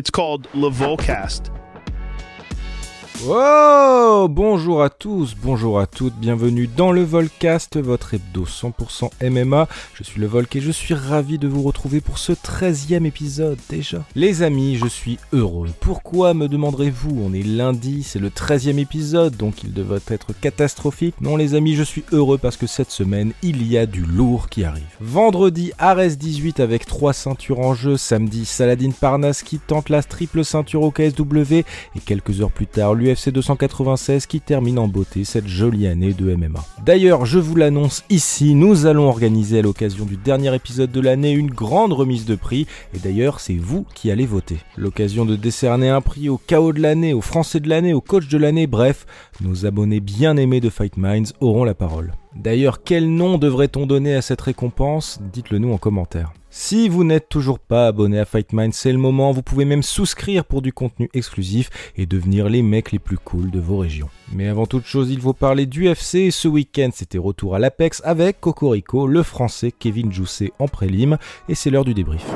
It's called Levolcast. Oh Bonjour à tous, bonjour à toutes, bienvenue dans le Volcast, votre hebdo 100% MMA. Je suis le Volk et je suis ravi de vous retrouver pour ce 13e épisode déjà. Les amis, je suis heureux. Pourquoi me demanderez-vous? On est lundi, c'est le 13e épisode, donc il devrait être catastrophique. Non les amis, je suis heureux parce que cette semaine, il y a du lourd qui arrive. Vendredi, Ares 18 avec 3 ceintures en jeu. Samedi, Saladin Parnas qui tente la triple ceinture au KSW. Et quelques heures plus tard, lui UFC 296 qui termine en beauté cette jolie année de MMA. D'ailleurs, je vous l'annonce ici, nous allons organiser à l'occasion du dernier épisode de l'année une grande remise de prix et d'ailleurs c'est vous qui allez voter. L'occasion de décerner un prix au KO de l'année, au Français de l'année, au coach de l'année, bref, nos abonnés bien aimés de Fight Minds auront la parole. D'ailleurs, quel nom devrait-on donner à cette récompense? Dites-le nous en commentaire. Si vous n'êtes toujours pas abonné à Fight Minds, c'est le moment, vous pouvez même souscrire pour du contenu exclusif et devenir les mecs les plus cool de vos régions. Mais avant toute chose, il faut parler d'UFC ce week-end c'était retour à l'Apex avec Cocorico, le français Kevin Jousset en prélim et c'est l'heure du débrief.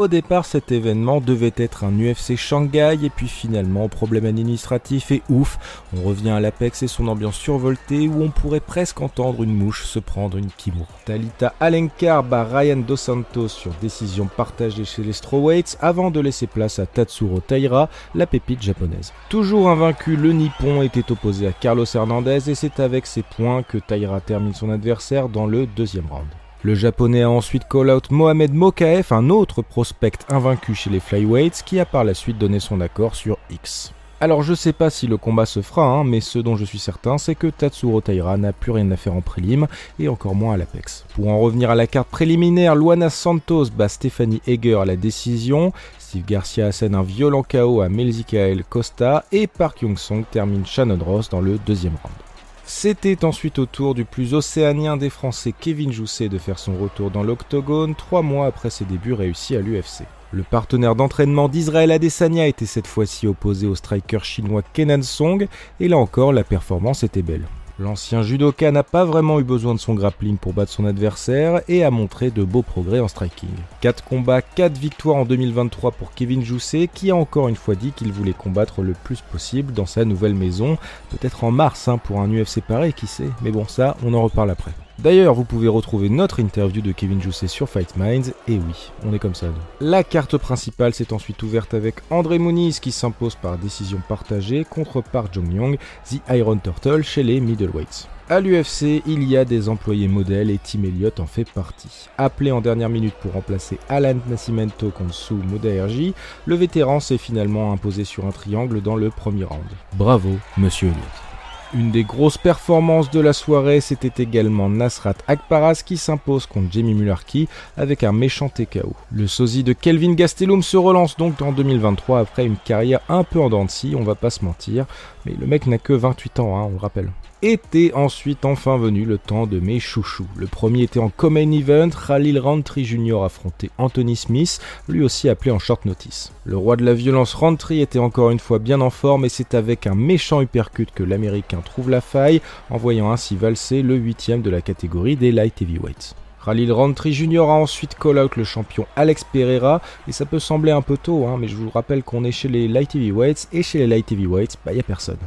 Au départ cet événement devait être un UFC Shanghai et puis finalement problème administratif et ouf, on revient à l'Apex et son ambiance survoltée où on pourrait presque entendre une mouche se prendre une Kimura. Talita Alenkar bat Ryan Dos Santos sur décision partagée chez les strawweights avant de laisser place à Tatsuro Taira, la pépite japonaise. Toujours invaincu, le Nippon était opposé à Carlos Hernandez et c'est avec ses points que Taira termine son adversaire dans le deuxième round. Le japonais a ensuite call-out Mohamed Mokaef, un autre prospect invaincu chez les flyweights, qui a par la suite donné son accord sur X. Alors je sais pas si le combat se fera, hein, mais ce dont je suis certain, c'est que Tatsuro Taira n'a plus rien à faire en prélim, et encore moins à l'Apex. Pour en revenir à la carte préliminaire, Luana Santos bat Stephanie Eger à la décision, Steve Garcia assène un violent KO à Melzikael Costa, et Park Young-song termine Shannon Ross dans le deuxième round. C'était ensuite au tour du plus océanien des Français Kevin Jousset de faire son retour dans l'octogone trois mois après ses débuts réussis à l'UFC. Le partenaire d'entraînement d'Israël Adesanya était cette fois-ci opposé au striker chinois Kenan Song, et là encore la performance était belle. L'ancien judoka n'a pas vraiment eu besoin de son grappling pour battre son adversaire et a montré de beaux progrès en striking. 4 combats, 4 victoires en 2023 pour Kevin Jousset qui a encore une fois dit qu'il voulait combattre le plus possible dans sa nouvelle maison, peut-être en mars hein, pour un UFC pareil qui sait, mais bon ça on en reparle après. D'ailleurs, vous pouvez retrouver notre interview de Kevin Jousset sur Fight Minds, et oui, on est comme ça. La carte principale s'est ensuite ouverte avec André Muniz qui s'impose par décision partagée contre Park Jong-young, The Iron Turtle chez les middleweights. À l'UFC, il y a des employés modèles et Tim Elliott en fait partie. Appelé en dernière minute pour remplacer Alan Nascimento contre Sue Mudaerji, le vétéran s'est finalement imposé sur un triangle dans le premier round. Bravo, monsieur Elliott. Une des grosses performances de la soirée, c'était également Nasrat Akparas qui s'impose contre Jamie Mularki avec un méchant TKO. Le sosie de Kelvin Gastelum se relance donc en 2023 après une carrière un peu en dents de scie, on va pas se mentir, mais le mec n'a que 28 ans, hein, on le rappelle était ensuite enfin venu le temps de mes chouchous. Le premier était en Common Event, Khalil Rantry Jr. affrontait Anthony Smith, lui aussi appelé en short notice. Le roi de la violence Rantry était encore une fois bien en forme et c'est avec un méchant uppercut que l'américain trouve la faille, envoyant ainsi valser le huitième de la catégorie des light heavyweights. Khalil Rantry Jr. a ensuite call-out le champion Alex Pereira, et ça peut sembler un peu tôt, hein, mais je vous rappelle qu'on est chez les light heavyweights, et chez les light heavyweights, bah y a personne.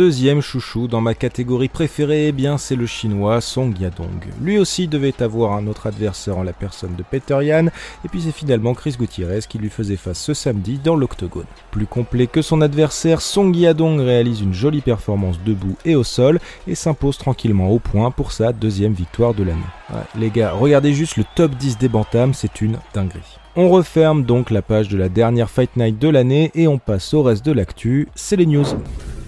Deuxième chouchou dans ma catégorie préférée, eh bien c'est le chinois Song Yadong. Lui aussi devait avoir un autre adversaire en la personne de Peter Yan, et puis c'est finalement Chris Gutierrez qui lui faisait face ce samedi dans l'octogone. Plus complet que son adversaire, Song Yadong réalise une jolie performance debout et au sol, et s'impose tranquillement au point pour sa deuxième victoire de l'année. Les gars, regardez juste le top 10 des bantams, c'est une dinguerie. On referme donc la page de la dernière Fight Night de l'année et on passe au reste de l'actu, c'est les news.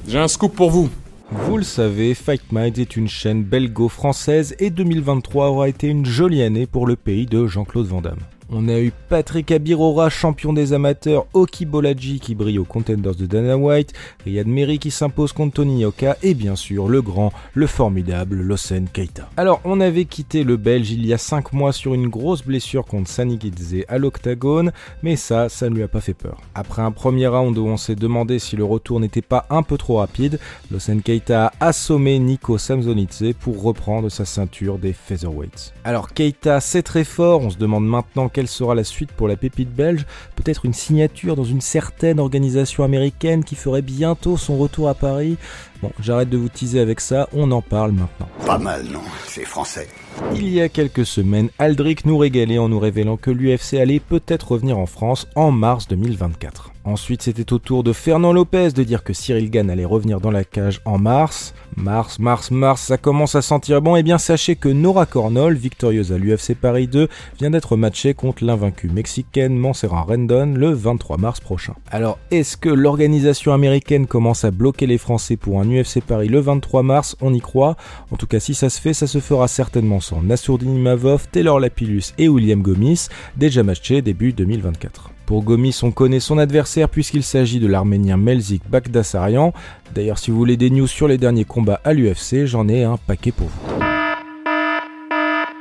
J'ai un scoop pour vous. Vous le savez, Fight Minds est une chaîne belgo-française et 2023 aura été une jolie année pour le pays de Jean-Claude Van Damme. On a eu Patrick Abirora, champion des amateurs, Oki Bolaji qui brille aux Contenders de Dana White, Riyad Meri qui s'impose contre Tony Yoka et bien sûr le grand, le formidable Losen Keita. Alors on avait quitté le Belge il y a 5 mois sur une grosse blessure contre Sanigidze à l'octagone, mais ça, ça ne lui a pas fait peur. Après un premier round où on s'est demandé si le retour n'était pas un peu trop rapide, Losen Keita a assommé Nico Samzonidze pour reprendre sa ceinture des featherweights. Alors Keita c'est très fort, on se demande maintenant quelle sera la suite pour la pépite belge, peut-être une signature dans une certaine organisation américaine qui ferait bientôt son retour à Paris. Bon, j'arrête de vous teaser avec ça, on en parle maintenant. Pas mal, non C'est français. Il y a quelques semaines, Aldric nous régalait en nous révélant que l'UFC allait peut-être revenir en France en mars 2024. Ensuite, c'était au tour de Fernand Lopez de dire que Cyril Gann allait revenir dans la cage en mars. Mars, mars, mars, ça commence à sentir bon. Eh bien, sachez que Nora Cornol, victorieuse à l'UFC Paris 2, vient d'être matchée contre l'invaincue mexicaine Montserrat Rendon le 23 mars prochain. Alors, est-ce que l'organisation américaine commence à bloquer les Français pour un UFC Paris le 23 mars? On y croit. En tout cas, si ça se fait, ça se fera certainement sans Nassourdine Mavov, Taylor Lapillus et William Gomis, déjà matchés début 2024. Pour Gomis, on connaît son adversaire puisqu'il s'agit de l'arménien Melzik Bagdasaryan. D'ailleurs, si vous voulez des news sur les derniers combats à l'UFC, j'en ai un paquet pour vous.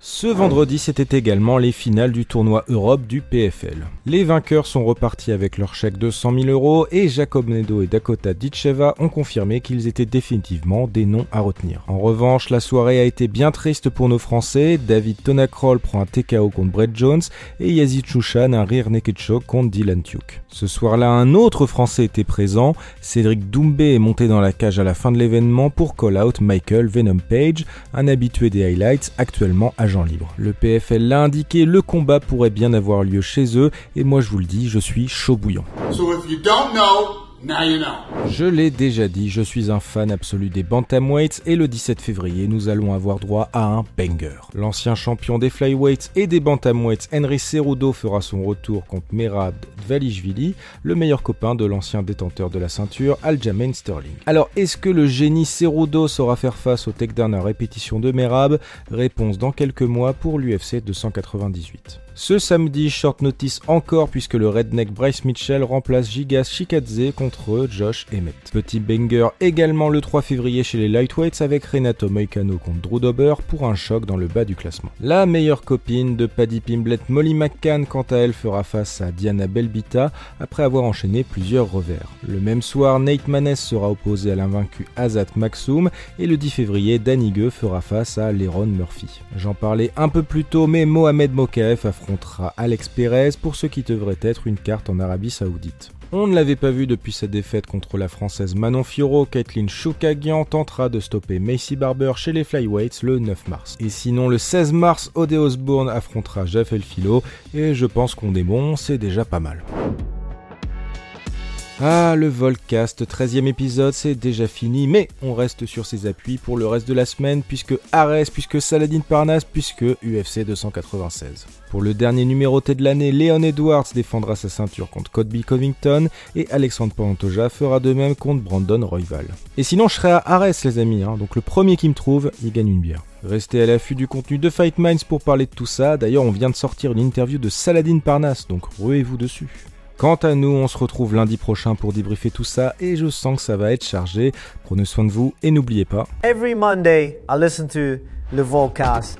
Ce vendredi, c'était également les finales du tournoi Europe du PFL. Les vainqueurs sont repartis avec leur chèque de 100 000 euros et Jacob Nedo et Dakota Ditcheva ont confirmé qu'ils étaient définitivement des noms à retenir. En revanche, la soirée a été bien triste pour nos Français. David Tonakrol prend un TKO contre Brett Jones et Yazid Chouchan un rire naked choke contre Dylan Tuke. Ce soir-là, un autre Français était présent. Cédric Doumbé est monté dans la cage à la fin de l'événement pour call out Michael Venom Page, un habitué des highlights actuellement à Le PFL l'a indiqué, le combat pourrait bien avoir lieu chez eux, et moi je vous le dis, je suis chaud bouillant. Je l'ai déjà dit, je suis un fan absolu des bantamweights et le 17 février, nous allons avoir droit à un banger. L'ancien champion des flyweights et des bantamweights, Henry Cerudo fera son retour contre Merab Dvalishvili, le meilleur copain de l'ancien détenteur de la ceinture, Aljamain Sterling. Alors, est-ce que le génie Cerudo saura faire face au takedown à répétition de Merab? Réponse dans quelques mois pour l'UFC 298. Ce samedi, short notice encore puisque le redneck Bryce Mitchell remplace Gigas Shikadze contre Josh Emmett. Petit banger également le 3 février chez les lightweights avec Renato Moicano contre Drew Dober pour un choc dans le bas du classement. La meilleure copine de Paddy Pimblet, Molly McCann, quant à elle fera face à Diana Belbita après avoir enchaîné plusieurs revers. Le même soir, Nate Manes sera opposé à l'invaincu Azat Maxoum et le 10 février, Danny fera face à Leron Murphy. J'en parlais un peu plus tôt, mais Mohamed Mokaef a affrontera Alex Perez pour ce qui devrait être une carte en Arabie Saoudite. On ne l'avait pas vu depuis sa défaite contre la française Manon Fiorot, Kathleen Choukagian tentera de stopper Macy Barber chez les Flyweights le 9 mars. Et sinon, le 16 mars, Ode Osbourne affrontera Jeff Elfilo, et je pense qu'on est bon, c'est déjà pas mal. Ah, le Volcast, 13e épisode, c'est déjà fini, mais on reste sur ses appuis pour le reste de la semaine, puisque Ares, puisque Saladin Parnas, puisque UFC 296. Pour le dernier numéroté de l'année, Leon Edwards défendra sa ceinture contre Codby Covington, et Alexandre Pantoja fera de même contre Brandon Royval. Et sinon, je serai à Ares, les amis, hein, donc le premier qui me trouve, il gagne une bière. Restez à l'affût du contenu de Fight Minds pour parler de tout ça. D'ailleurs, on vient de sortir une interview de Saladin Parnas, donc ruez-vous dessus. Quant à nous, on se retrouve lundi prochain pour débriefer tout ça et je sens que ça va être chargé. Prenez soin de vous et n'oubliez pas. Every Monday, I listen to Volcast.